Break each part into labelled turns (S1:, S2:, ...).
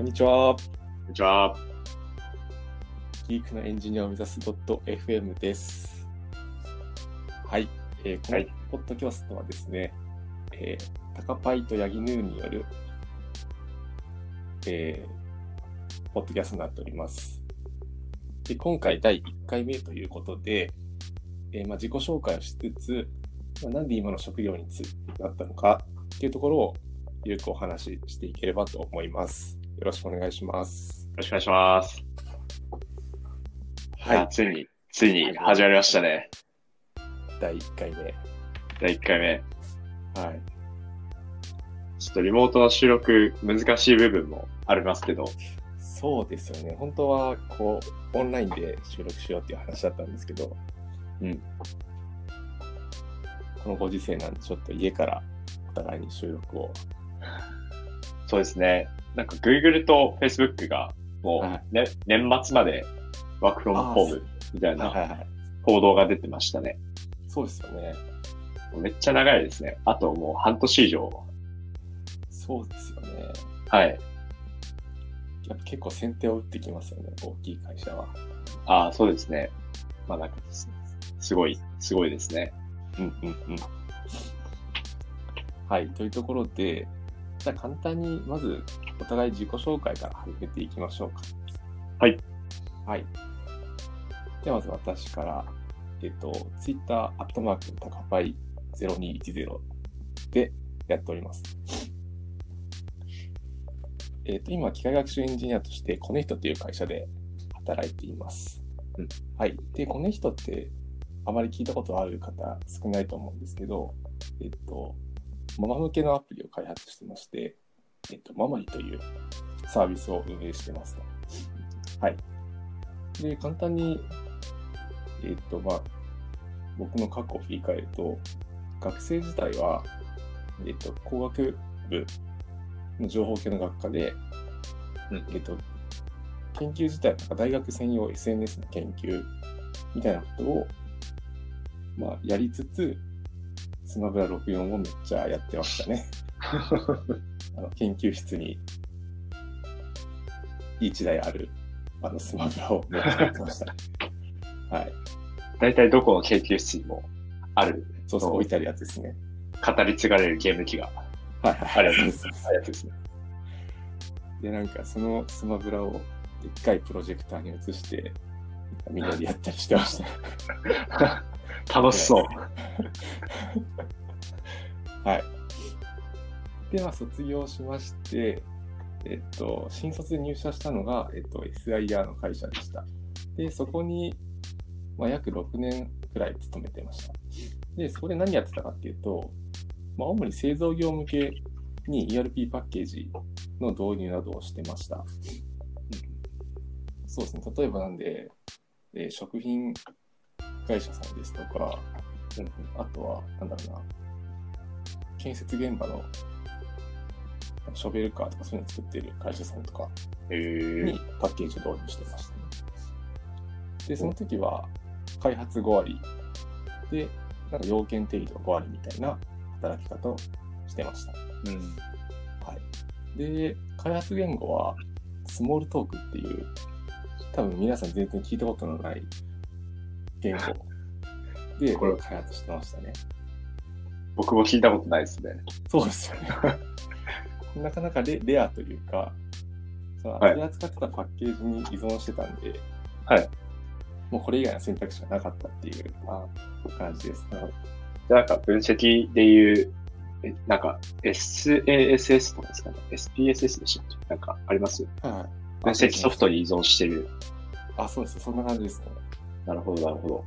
S1: こんにちは。
S2: こんにちは。
S1: ギークのエンジニアを目指す .fm です。はい。えーこの
S2: はい
S1: ポッドキャストはですね、えータカパイとヤギヌーによる、えーポッドキャストになっております。で今回第1回目ということで、えーまあ、自己紹介をしつつ、まあ、なんで今の職業につなったのかっていうところをゆるくお話ししていければと思います。よろしくお願いします。
S2: よろしくお願いします。
S1: はい
S2: やついに、ついに始まりましたね。
S1: 第1回目。
S2: 第1回目。
S1: はい。
S2: ちょっとリモートの収録難しい部分もありますけど、
S1: そうですよね。本当は、こう、オンラインで収録しようっていう話だったんですけど、
S2: うん。
S1: このご時世なんで、ちょっと家からお互いに収録を。
S2: そうですね。なんか Google と Facebook がも
S1: は
S2: う、ね年末までワークフロムホームみたい
S1: はい
S2: な
S1: はいはい。
S2: 報道が出てましたね。
S1: そうですよね。
S2: めっちゃ長いですね。あともう半年以上。
S1: そうですよね。
S2: はい。
S1: やっぱ結構先手を打ってきますよね、大きい会社は。
S2: ああ、そうですね。まあなんかす、すごい、すごいですね。
S1: うんうんうん。はい。というところで、じゃあ簡単にまずお互い自己紹介から始めていきましょうか。
S2: はい。
S1: はい。ではまず私から、えっと、Twitter、アットマーク、タカパイ0210でやっております。えっと、今、機械学習エンジニアとして、コネヒトという会社で働いています。
S2: うん
S1: はい。で、コネヒトって、あまり聞いたことある方少ないと思うんですけど、えっと、ママ向けのアプリを開発してまして、えっと、ママリというサービスを運営してますと。はい。で、簡単に、えっと、まあ、僕の過去を振り返ると、学生時代は、えっと、工学部の情報系の学科で、
S2: うん
S1: えっと、研究自体はなんか大学専用 SNS の研究みたいなことを、まあ、やりつつ、スマブラ64をめっちゃやってましたね。あの研究室に一台あるあのスマブラをめってましたね。はい。
S2: 大体どこの研究室にもある、
S1: そうそう、置いてあるやつですね。
S2: 語り継がれるゲーム機が
S1: はいはい。
S2: あるやつです
S1: そうそう
S2: あるやつですね。
S1: で、なんかそのスマブラをでっかいプロジェクターに移して、みんなでやったりしてましたね。
S2: 楽しそう。
S1: はい。で、まあ、卒業しまして、えっと、新卒で入社したのが、えっと、SIR の会社でした。で、そこに、まあ、約6年くらい勤めてました。で、そこで何やってたかっていうと、まあ、主に製造業向けに ERP パッケージの導入などをしてました。そうですね。例えばなんで、えー食品会社さんですとか、うんあとは、なんだろうな、建設現場のショベルカーとかそういうの作ってる会社さんとかにパッケージを導入してましたね。で、その時は開発5割で、なんか要件定義とか5割みたいな働き方をしてました。
S2: うん。
S1: はい。で、開発言語はスモールトークっていう、多分皆さん全然聞いたことのない言語で
S2: これ
S1: 開発してましたね。
S2: 僕も聞いたことないですね。
S1: そうですよね。なかなかレレアというか、その
S2: はい
S1: 取り扱ってたパッケージに依存してたんで、
S2: はい
S1: もうこれ以外の選択肢がなかったっていう
S2: あ
S1: 感じです。
S2: じゃあなんか分析でいう、えなんか SASS とかですかね ?SPSS でしたっけ？なんかあります
S1: はいはい。
S2: 分析ソフトに依存してる。
S1: あ、そうです。そんな感じですね。
S2: なるほど、なるほど。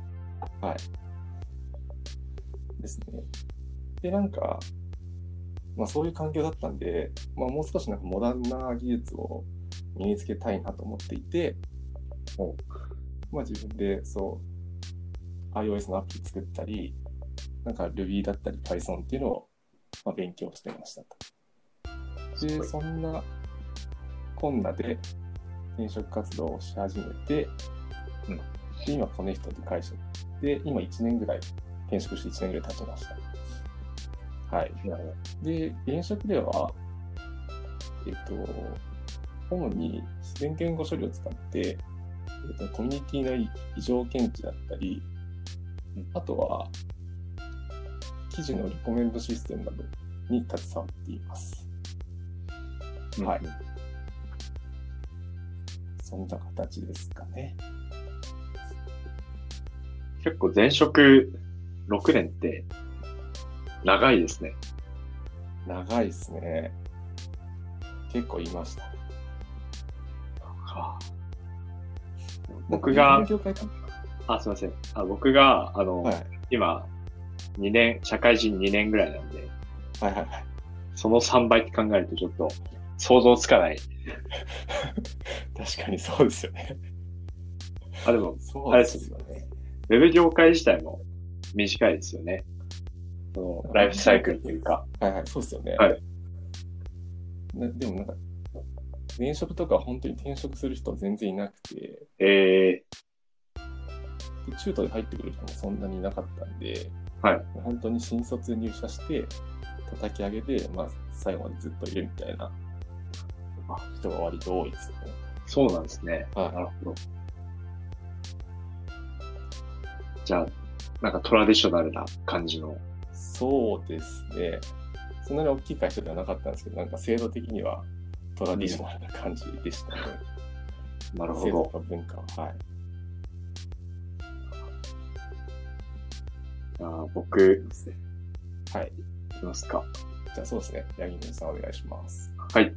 S1: はい。ですね。で、なんか、まあそういう環境だったんで、まあもう少しなんかモダンな技術を身につけたいなと思っていて、
S2: お
S1: まあ自分でそう iOS のアプリ作ったり、なんか Ruby だったり Python っていうのを、まあ、勉強してましたと。で、そんなこんなで転職活動をし始めて、
S2: うん
S1: で今コネヒトという会社で、今1年ぐらい、転職して1年ぐらい経ちました。はい。で、現職では、えっと、主に自然言語処理を使って、えーとコミュニティの異常検知だったり、あとは、記事のリコメンドシステムなどに携わっています。はい。そんな形ですかね。
S2: 結構前職6年って長いですね。
S1: 長いですね。結構いました。
S2: 僕があ、すいません。あ僕が、あの、
S1: はい。
S2: 今、2年、社会人2年ぐらいなんで、
S1: はいはいはい。
S2: その3倍って考えるとちょっと想像つかない。
S1: 確かにそうですよね。
S2: あ、でも、
S1: そうですよね。
S2: ウェブ業界自体も短いですよね。その、ライフサイクルというか。
S1: はいはい、そうですよね。
S2: はい
S1: なでもなんか、転職とか本当に転職する人は全然いなくて、
S2: え
S1: で中途で入ってくる人もそんなにいなかったんで、
S2: はい
S1: 本当に新卒入社して、叩き上げで、まあ、最後までずっといるみたいな人が割と多いですね。
S2: ー、そうなんですね。
S1: はい
S2: なるほど。じゃあ、なんかトラディショナルな感じの。
S1: そうですね。そんなに大きい会社ではなかったんですけど、なんか制度的にはトラディショナルな感じでしたね。
S2: なるほ
S1: 制度と文化は。はい。
S2: じゃあ僕、
S1: はい。
S2: いきますか。
S1: じゃあそうですね。ヤギヌさんお願いします。
S2: はい。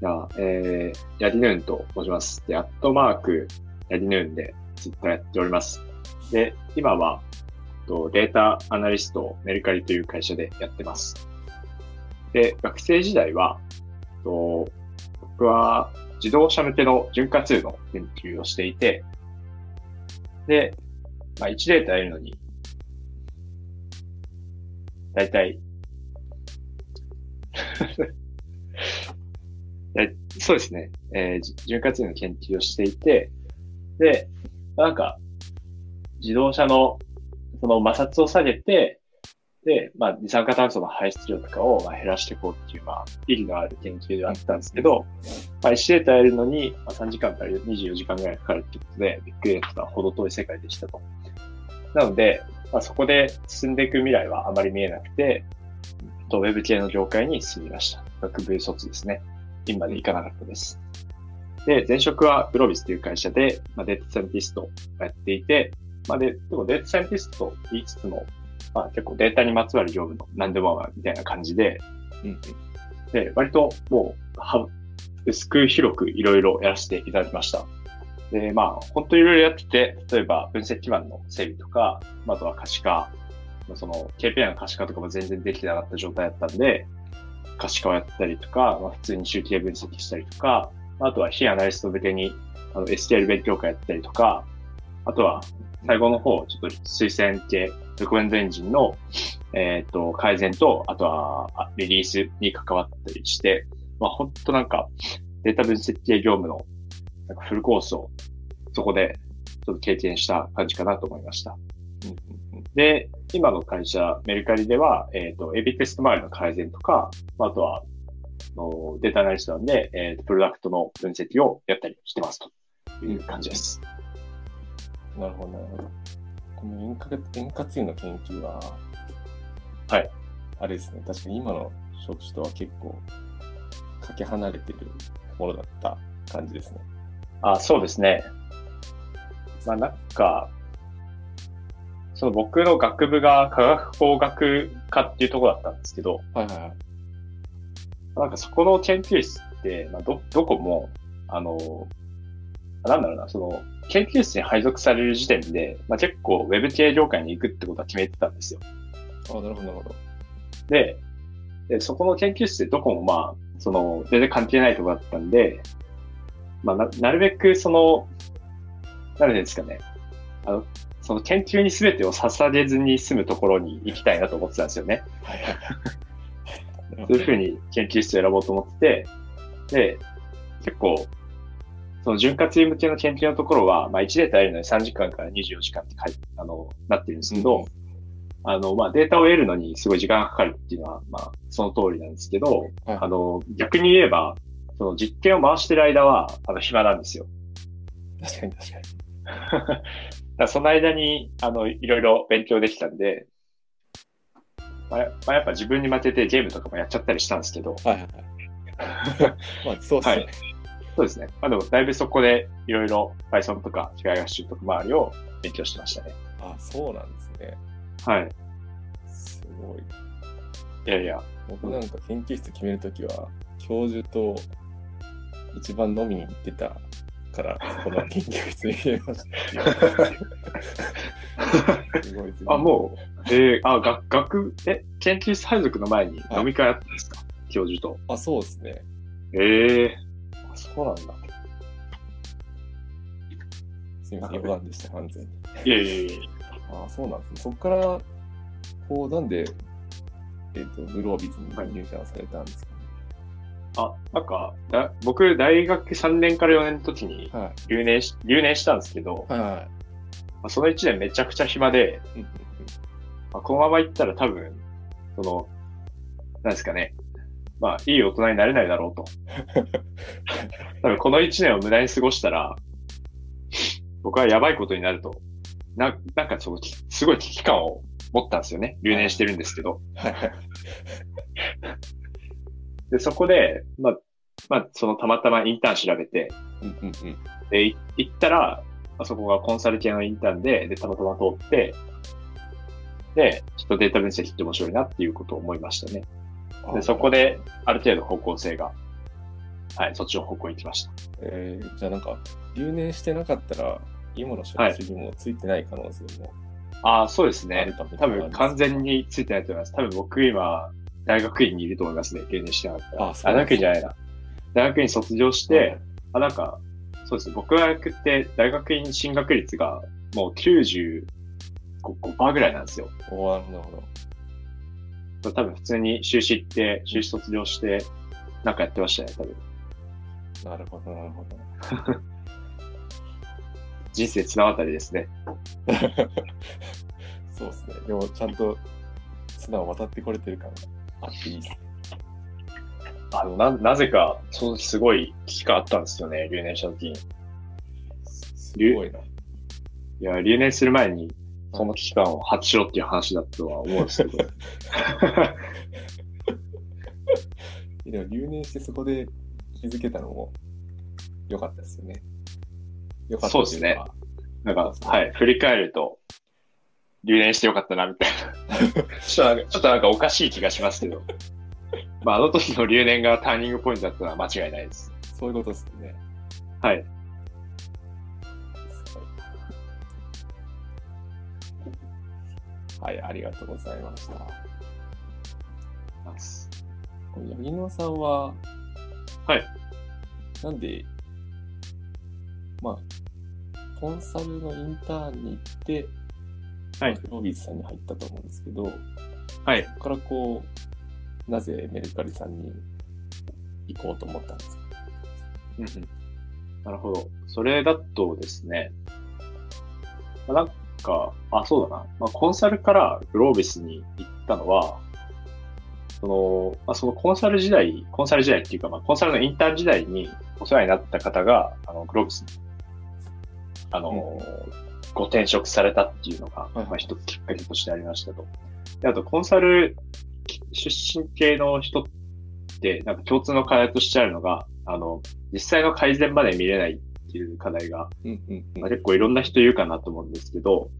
S2: じゃあ、えー、ヤディヌーンと申します。で、アットマーク、ヤディヌーンでツイッターやっております。で、今は、とデータアナリストをメルカリという会社でやってます。で、学生時代は、と僕は自動車向けの潤滑油の研究をしていて、で、まあ、1データやるのに、だいたいそうですね。えー潤滑油の研究をしていて、で、なんか、自動車の、その摩擦を下げて、で、まあ、二酸化炭素の排出量とかをまあ減らしていこうっていう、まあ、意義のある研究ではあったんですけど、まあ、1データやるのに、まあ、3時間から24時間ぐらいかかるってことで、ビッグデータとは程遠い世界でしたと。なので、まあ、そこで進んでいく未来はあまり見えなくて、とウェブ系の業界に進みました。学部卒ですね。院まで行かなかったです。で、前職はグロービスという会社で、まあ、データサンティストをやっていて、まあ、で、でもデータサイエンティストと言いつつも、まあ、結構データにまつわる業務の何でもあるみたいな感じで、
S1: うん
S2: で、割ともう、は薄く広くいろいろやらせていただきました。で、まあ、本当にいろいろやってて、例えば分析基盤の整備とか、まああとは可視化、その KPI の可視化とかも全然できてなかった状態だったんで、可視化をやったりとか、まあ、普通に集計分析したりとか、あとは非アナリスト向けにあの STL 勉強会やったりとか、あとは最後の方、ちょっと推薦系、レコメンドエンジンの、えっ、と、改善と、あとはリリースに関わったりして、まあ本当なんかデータ分析系業務のなんかフルコースをそこでちょっと経験した感じかなと思いました。で、今の会社、メルカリでは、えっ、と、AB テスト周りの改善とか、あとは、のデータアナリストなんで、えっ、と、プロダクトの分析をやったりしてますという感じです。
S1: なるほど、なるほど。この円滑円滑油の研究は、
S2: はい。
S1: あれですね、確かに今の職種とは結構、かけ離れてるところだった感じですね。
S2: あ、そうですね。まあなんか、その僕の学部が科学工学科っていうところだったんですけど、
S1: はいはいはい。
S2: なんかそこの研究室って、まあ、ど、どこも、あの、なんだろうな、その、研究室に配属される時点で、まあ、結構ウェブ系業界に行くってことは決めてたんですよ。
S1: あなるほど、なるほど。
S2: で、でそこの研究室ってどこもまあ、その、全然関係ないところだったんで、まあ、な、なるべくその、なんですかね、あの、その研究に全てを捧げずに済むところに行きたいなと思ってたんですよね。
S1: はいはいはい。
S2: そういうふうに研究室を選ぼうと思ってて、で、結構、その潤滑油向けの研究のところは、まあ1データやるのに3時間から24時間って書いあの、なってるんですけど、あの、まあデータを得るのにすごい時間がかかるっていうのは、まあその通りなんですけど、
S1: はい
S2: あの、逆に言えば、その実験を回してる間は、あの、暇なんですよ。
S1: 確かに確かに。
S2: だその間に、あの、いろいろ勉強できたんで、まあ、やまあ、やっぱ自分に負けてゲームとかもやっちゃったりしたんですけど、
S1: はいはいはい。まあ、そうっすね。
S2: はいそうですね。まあでも、だいぶそこでいろいろ Python とか機械学習とか周りを勉強してましたね。
S1: あ、そうなんですね。
S2: はい。
S1: すごい。
S2: いやいや、
S1: 僕なんか研究室決めるときは、教授と一番飲みに行ってたから、そこの研究室に入れました。すごいすごい
S2: あもえー、あ、学、学、え、研究室配属の前に飲み会あったんですか、教授と。
S1: あ、そうですね。
S2: ええあそうなんだ。
S1: すみません、余談でした、完全に。
S2: いやいやいや
S1: あ、そうなんですね。そこから、こう、なんで、えっ、と、グロービズに入社されたんですか？ね。
S2: あ、なんか、だ僕、大学3年から4年の時に
S1: は
S2: 留年し、留年したんですけど、
S1: い。はい
S2: その1年めちゃくちゃ暇で、まあ、このまま行ったら多分、その、なんですかね。まあ、いい大人になれないだろうと。多分この1年を無駄に過ごしたら、僕はやばいことになると。な、なんかその、きすごい危機感を持ったんですよね。留年してるんですけど。で、そこで、まあ、まあ、そのたまたまインターン調べて、
S1: うんうんうん。
S2: で、い行ったら、あそこがコンサル系のインターンで、で、たまたま通って、で、ちょっとデータ分析って面白いなっていうことを思いましたね。
S1: あ
S2: で、そこで、ある程度方向性が、はい、そっちの方向に行きました。
S1: えー、じゃあなんか、留年してなかったら、今の職種にもついてない可能性も
S2: ああ、そうですね多分完全についてないと思います。多分僕今、大学院にいると思いますね。留年してなかったら。
S1: あそう
S2: 大学院じゃないな。大学院卒業して、あ、なんか、そうですね。僕が学って大学院進学率がもう95%ぐらいなんですよ。
S1: おなるほど。
S2: 多分普通に修士行って、修士卒業して、なんかやってましたね、多分。
S1: なるほど、なるほど。
S2: 人生綱渡りですね。
S1: そうですね。でも、ちゃんと綱を渡ってこれてる感があっていいですね。
S2: あの、な、なぜか、その時すごい危機感あったんですよね、留年した時に。
S1: すごいな。
S2: いや、留年する前に、その危機感を発しろっていう話だとは思うんですけど。
S1: でも、留年してそこで気づけたのも良かったですよね。良かった
S2: そうですねなんか、はい、振り返ると、留年してよかったな、みたいな。ちょっとちょっとなんかおかしい気がしますけど。まあ、あの時の留年がターニングポイントだったのは間違いないです。
S1: そういうことですよね。
S2: はい
S1: はい、ありがとうございました。この八木野さんは、
S2: はい。
S1: なんで、まあ、コンサルのインターンに行って、
S2: はい
S1: ロービーズさんに入ったと思うんですけど、
S2: はい。
S1: そこからこう、なぜメルカリさんに行こうと思ったんですか？
S2: うんうんなるほど。それだとですね、まあなんか、あ、そうだな。まあ、コンサルからグロービスに行ったのは、その、まあ、そのコンサル時代、コンサル時代っていうか、まあ、コンサルのインターン時代にお世話になった方が、あの、グロービスに、あの、ご転職されたっていうのが、
S1: はい
S2: まあ、一つきっかけとしてありましたと。で、あと、コンサル出身系の人って、なんか共通の課題としてあるのが、あの、実際の改善まで見れないっていう課題が、
S1: うんうんうん
S2: まあ、結構いろんな人いるかなと思うんですけど、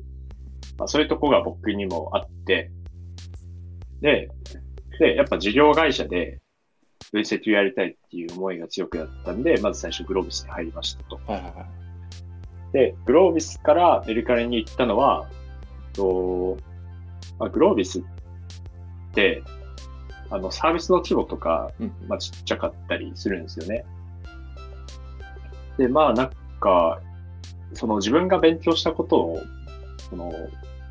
S2: まあ、そういうとこが僕にもあって、で、で、やっぱ事業会社で分析をやりたいっていう思いが強くなったんで、まず最初グロービスに入りましたと。
S1: はいはいはい。
S2: で、グロービスからメルカリに行ったのは、とまあ、グロービスって、あの、サービスの規模とか、
S1: うん
S2: まあ、ちっちゃかったりするんですよね。で、まあ、なんか、その自分が勉強したことを、その、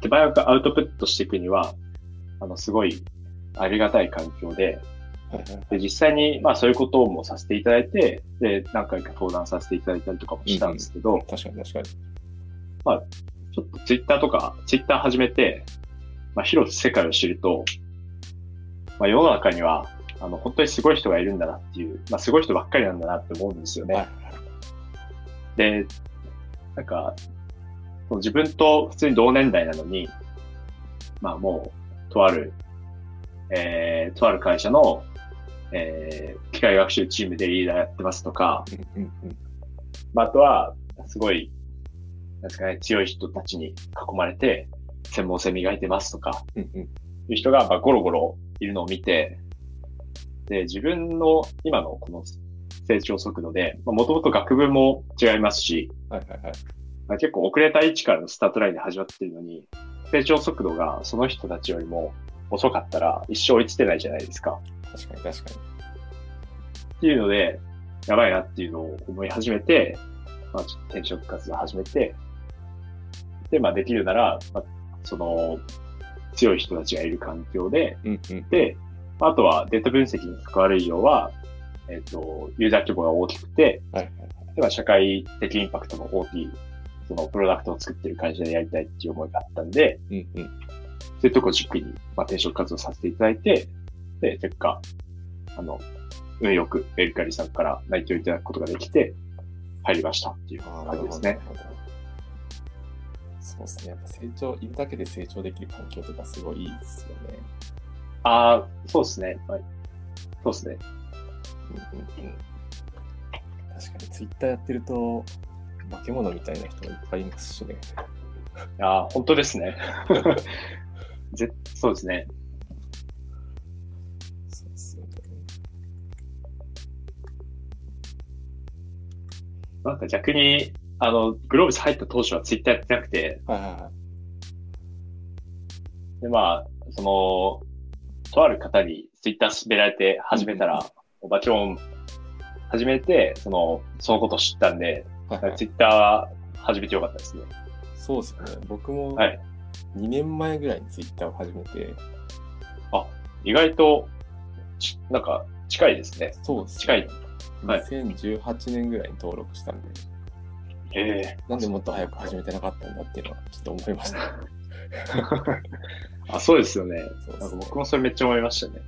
S2: 手早くアウトプットしていくには、あの、すごいありがたい環境で、で、実際に、まあ、そういうこともさせていただいて、で、何回か登壇させていただいたりとかもしたんですけど、
S1: 確かに確かに。
S2: ちょっとツイッターとか、ツイッター始めて、まあ、広く世界を知ると、まあ、世の中には、あの、本当にすごい人がいるんだなっていう、まあ、すごい人ばっかりなんだなって思うんですよね。
S1: はい
S2: で、なんか、その自分と普通に同年代なのに、まあもう、とある、えー、とある会社の、えー、機械学習チームでリーダーやってますとか、まあ、あとは、すごい、なんですかね、強い人たちに囲まれて、専門性磨いてますとか、いう人が、まあ、ゴロゴロいるのを見て、で、自分の今のこの成長速度で、もともと学部も違いますし、
S1: はいはいはい。
S2: まあ、結構遅れた位置からのスタートラインで始まってるのに、成長速度がその人たちよりも遅かったら一生追いつけないじゃないですか。
S1: 確かに確かに。
S2: っていうので、やばいなっていうのを思い始めて、まあ、ちょっと転職活動始めて、で、まあ、できるなら、まあ、その、強い人たちがいる環境で、
S1: うんうん。
S2: で、まああとはデータ分析に関わる以上は、えっ、と、ユーザー規模が大きくて、
S1: はいはいはい。
S2: では社会的インパクトの大きい、そのプロダクトを作ってる会社でやりたいっていう思いがあったんで、
S1: うんうん。
S2: そういうとこを軸に、まあ、転職活動させていただいて、で、結果、あの、運よくメルカリさんから内定をいただくことができて、入りましたっていう感じですね。
S1: そうですね。やっぱ成長、いるだけで成長できる環境とかすごいいいですよね。
S2: ああ、そうですね。はい。そうですね。
S1: うん。うん。確かにツイッターやってると、化け物みたいな人もいっぱいいますしね。
S2: ああ、本当ですね。ぜそうですね。
S1: そうですね。
S2: なん。か逆に、あの、グローブス入った当初はツイッターやってなくて、
S1: はいはいはい。
S2: で、まあ、その、とある方にツイッター勧められて始めたら、おばちょん始めて、その、そのことを知ったんで、
S1: はいはい
S2: ツイッター始めてよかったですね。
S1: そうですよね。僕も
S2: はい
S1: 2年前ぐらいにツイッターを始めて、
S2: 意外と、ちなんか、近いですね。
S1: そうです、
S2: 近い。はい
S1: 2018年ぐらいに登録したんで、
S2: ええ
S1: なんでもっと早く始めてなかったんだっていうのはちょっと思いました。
S2: あ、そうですよね。
S1: ね
S2: なんか僕もそれめっちゃ思いましたね。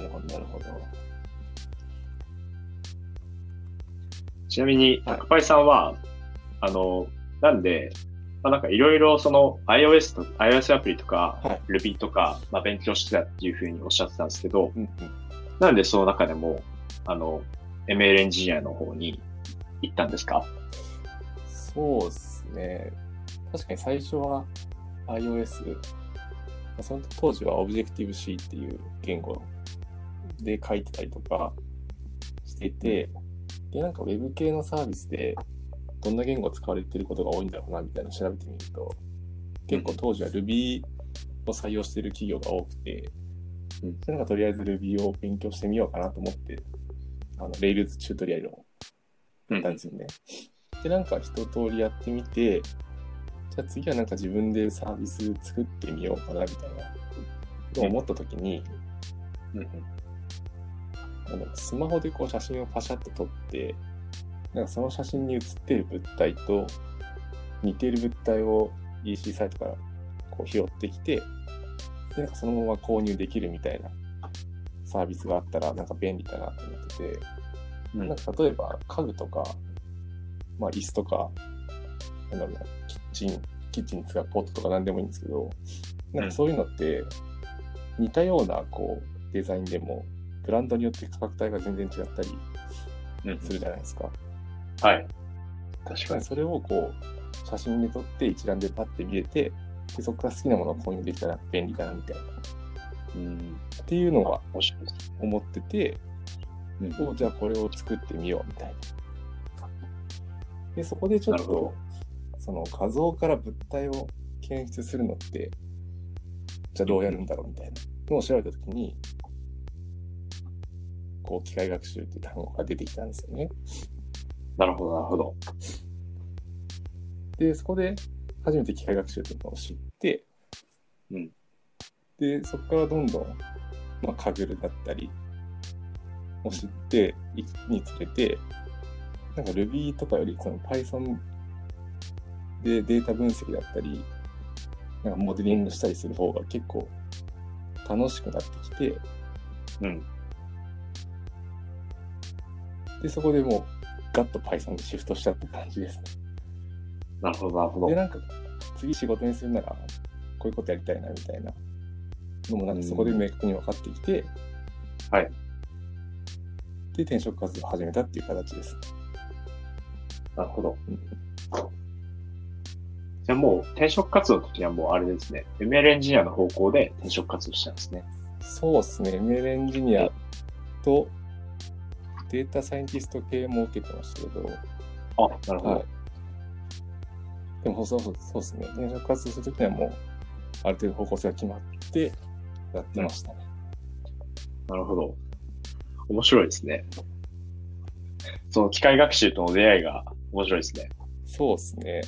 S1: なるほど、なるほど。
S2: ちなみに、
S1: はい
S2: タクパイさんは、あの、なんで、まあ、なんかいろいろその iOS と、iOS アプリとか、
S1: はい
S2: Ruby とか、まあ、勉強してたっていうふうにおっしゃってたんですけど、
S1: うんうん。
S2: なんでその中でも、あの、ML エンジニアの方に行ったんですか？
S1: そうですね。確かに最初は iOS、まあその当時は Objective-C っていう言語で書いてたりとかしていて、で、なんか Web 系のサービスでどんな言語使われてることが多いんだろうなみたいなのを調べてみると、結構当時は Ruby を採用してる企業が多くて、
S2: うん。
S1: でなんかとりあえず Ruby を勉強してみようかなと思って、あの、Rails チュートリアルをやったんですよね。で、なんか一通りやってみて、じゃあ次はなんか自分でサービス作ってみようかなみたいなと思った時に、なんだろうスマホでこう写真をパシャッと撮って、なんかその写真に写ってる物体と似ている物体を EC サイトからこう拾ってきて、で、なんかそのまま購入できるみたいなサービスがあったらなんか便利だなと思ってて、
S2: うん。
S1: なんか例えば家具とか、まあ椅子とか、なんだろうな、キッチン、キッチンに使うポットとか何でもいいんですけど、なんかそういうのって似たようなこうデザインでもブランドによって価格帯が全然違ったり
S2: うん
S1: するじゃないですか。
S2: はい。確かに。
S1: それをこう写真で撮って一覧でパッて見れて、でそこから好きなものを購入できたら便利だなみたいな。
S2: うん。
S1: っていうのは。思ってて、
S2: うん
S1: おじゃあこれを作ってみようみたいな。で、そこでちょっと、その画像から物体を検出するのって、じゃあどうやるんだろうみたいなのを調べたときに、こう、機械学習って単語が出てきたんですよね。
S2: なるほど、なるほど。
S1: で、そこで初めて機械学習っていうのを知って、
S2: うん
S1: で、そこからどんどん、まあ、カグルだったりを知っていくにつれて、なんか Ruby とかよりその Python でデータ分析だったり、なんかモデリングしたりする方が結構楽しくなってきて、
S2: うん。
S1: で、そこでもうガッと Python にシフトしたって感じですね。
S2: なるほど、なるほど
S1: で、。なんか次仕事にするなら、こういうことやりたいなみたいなのもなんかそこで明確に分かってきて、
S2: はい。
S1: で、転職活動を始めたっていう形です。
S2: なるほど。
S1: うん
S2: じゃあもう転職活動の時はもうあれですね。ML エンジニアの方向で転職活動したんですね。
S1: そうですね、ML エンジニアとデータサイエンティスト系も受けてましたけど、
S2: あ、なるほど。
S1: はい。でもそうそうそうですね、転職活動するときにはもう、ある程度方向性が決まってやってましたね。
S2: なるほど。面白いですね。その機械学習との出会いが面白いですね。
S1: そうですね。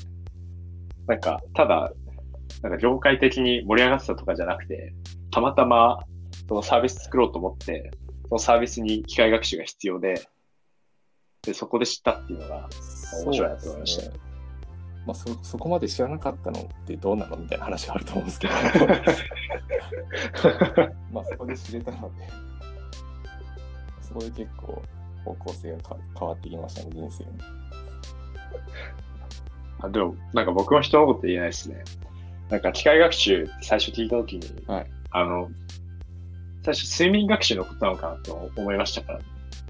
S2: なんか、ただ、なんか業界的に盛り上がってたとかじゃなくて、たまたまそのサービス作ろうと思って、そのサービスに機械学習が必要で、で、そこで知ったっていうのが、面白いなと思いました
S1: まあそ、そこまで知らなかったのってどうなのみたいな話があると思うんですけど、まあそこで知れたので、そこで結構方向性がか変わってきましたね、人生に。
S2: あでも、なんか僕も人のこと言えないですね。なんか機械学習って最初聞いたときに、
S1: はい
S2: あの、最初睡眠学習のことなのかなと思いましたから。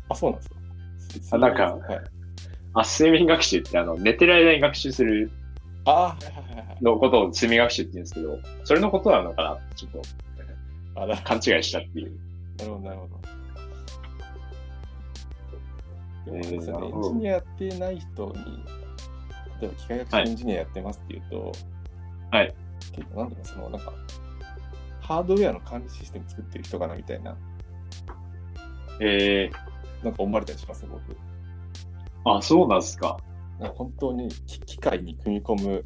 S1: あ、そうなんですか
S2: あなんか
S1: はい、
S2: あ、睡眠学習ってあの、寝てる間に学習する
S1: あ。
S2: のことを睡眠学習って言うんですけど、それのことなのかなってちょっと勘違いしたっていう。
S1: なるほど、なるほど。そうですよねエンジニアやってない人に、例えば機械学習
S2: はい
S1: エンジニアやってますっていうと、
S2: はい。
S1: 結構、なんだろう、その、なんか、ハードウェアの管理システム作ってる人かなみたいな、
S2: え
S1: なんか思われたりします？ね、僕。
S2: ー、あ、そうなんですか。
S1: なんか本当に機機械に組み込む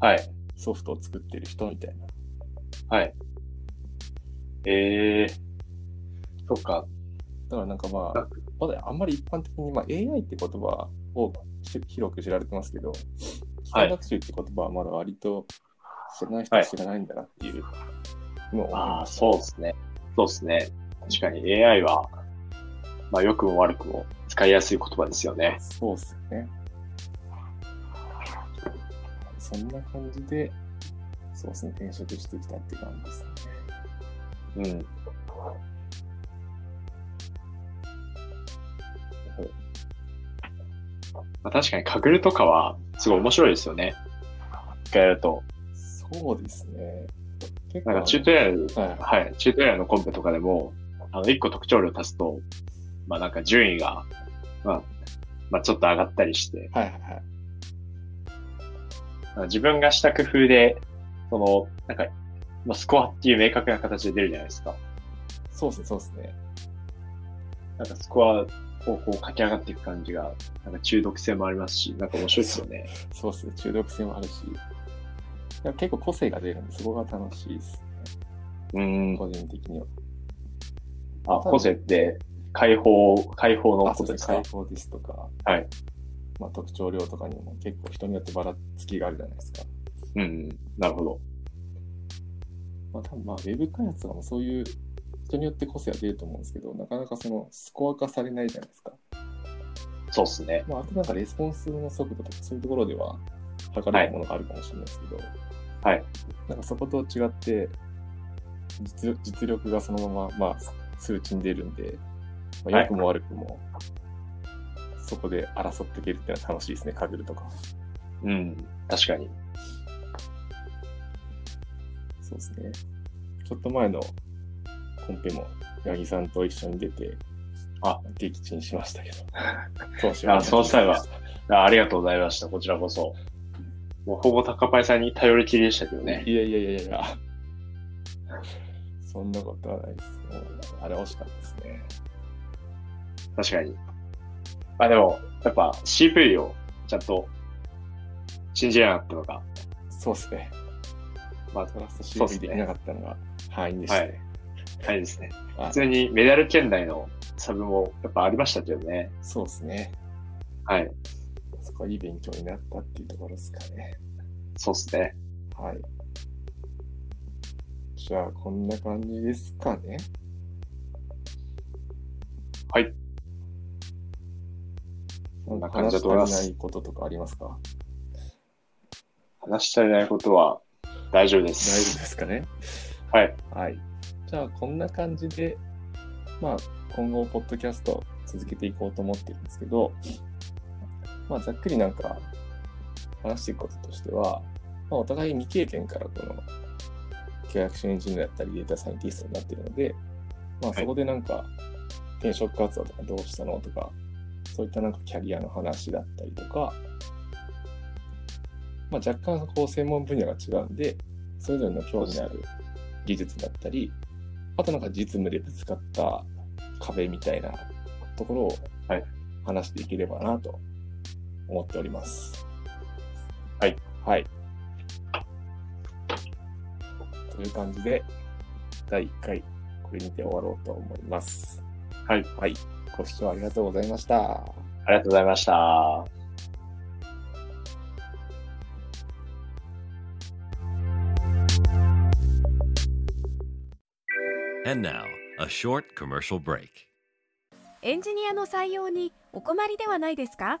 S2: はい。
S1: ソフトを作ってる人みたいな。
S2: はい。えー、そっか。
S1: だからなんかま
S2: な
S1: あ、まだあんまり一般的に、まあ、AI って言葉をし広く知られてますけど、機械学習って言葉はまだ割と知らない人は知らないんだなっていうのを思い
S2: ああ。そうですね。そうですね。確かに AI は、まあ良くも悪くも使いやすい言葉ですよね。
S1: そうっすよね。そんな感じで、そうですね、転職してきたって感じですね。
S2: うん。まあ、確かにカグルとかはすごい面白いですよね。一回やると。
S1: そうですね。結
S2: なんかチュートリアル、
S1: はい
S2: はい、チュートリアルのコンペとかでも、あの、一個特徴量足すと、まあなんか順位が、まあ、まあちょっと上がったりして、
S1: はいはいはい。
S2: まあ自分がした工夫で、その、なんか、まあ、スコアっていう明確な形で出るじゃないですか。
S1: そうですね、そうですね。
S2: なんかスコアをこう駆け上がっていく感じが、なんか中毒性もありますし、なんか面白いですよね。
S1: そうですね、中毒性もあるし、結構個性が出るんで、そこが楽しいです
S2: うん
S1: ね、。個人的には。
S2: あ、個性って、解放、解放のことですか？
S1: 解放ですとか、
S2: はい。
S1: まあ、特徴量とかにも結構人によってばらつきがあるじゃないですか。
S2: うん。なるほど。
S1: まあ、多分まあ、ウェブ開発とかもそういう人によって個性は出ると思うんですけど、なかなかそのスコア化されないじゃないですか。
S2: そうっすね。
S1: まあ、あとなんかレスポンスの速度とかそういうところでは測れるものがあるかもしれないですけど、
S2: はい。
S1: なんかそこと違って実力実力がそのまま、まあ、数値に出るんで、まあ、
S2: はい
S1: 良くも悪くも、そこで争っていけるっていうのは楽しいですね、カグルとか。
S2: うん。確かに。
S1: そうですね。ちょっと前のコンペも、八木さんと一緒に出て、
S2: あ、
S1: 撃沈しましたけど。そうし
S2: あそうしたらあありがとうございました。こちらこそ。もうほぼ高パイさんに頼りきりでしたけどね。
S1: いやいやいやいや。そんなことはないです。あれ惜しかったですね。
S2: 確かに。あ、でも、やっぱ CV をちゃんと信じなかったのが、
S1: そうですね。まあ、トラスト CV
S2: ね
S1: できなかったのが敗因でしたね。
S2: はいですね。
S1: はい
S2: 普通にメダル圏内のサブもやっぱありましたけどね。
S1: そうですね。
S2: はい。
S1: そこはいい勉強になったっていうところですかね。
S2: そうですね。
S1: はい。じゃあ、こんな感じですかね。
S2: はい。
S1: こ
S2: んな感じだと思います
S1: 話し足りないこととかありますか？
S2: 話し足りないことは大丈夫で
S1: 大丈夫
S2: す。
S1: ですかね？
S2: はい。
S1: はい。じゃあ、こんな感じで、まあ、今後、ポッドキャスト続けていこうと思ってるんですけど、まあ、ざっくりなんか、話していくこととしては、まあ、お互い未経験からこの、契約書エンジニアだったり、データサイエンティストになってるので、まあ、
S2: はい
S1: そこでなんか、転職活動とかどうしたのとか、そういったなんかキャリアの話だったりとか、まあ、若干こう専門分野が違うんで、それぞれの興味のある技術だったり、あとなんか実務でぶつかった壁みたいなところを
S2: はい。
S1: 話していければなと思っております。
S2: はい。
S1: はい。という感じで、第1回、これにて終わろうと思います。
S2: はい。
S1: はい。ご視聴ありがとうございました。
S2: ありがとうございました。
S3: And now, a short commercial break.
S4: エンジニアの採用にお困りではないですか？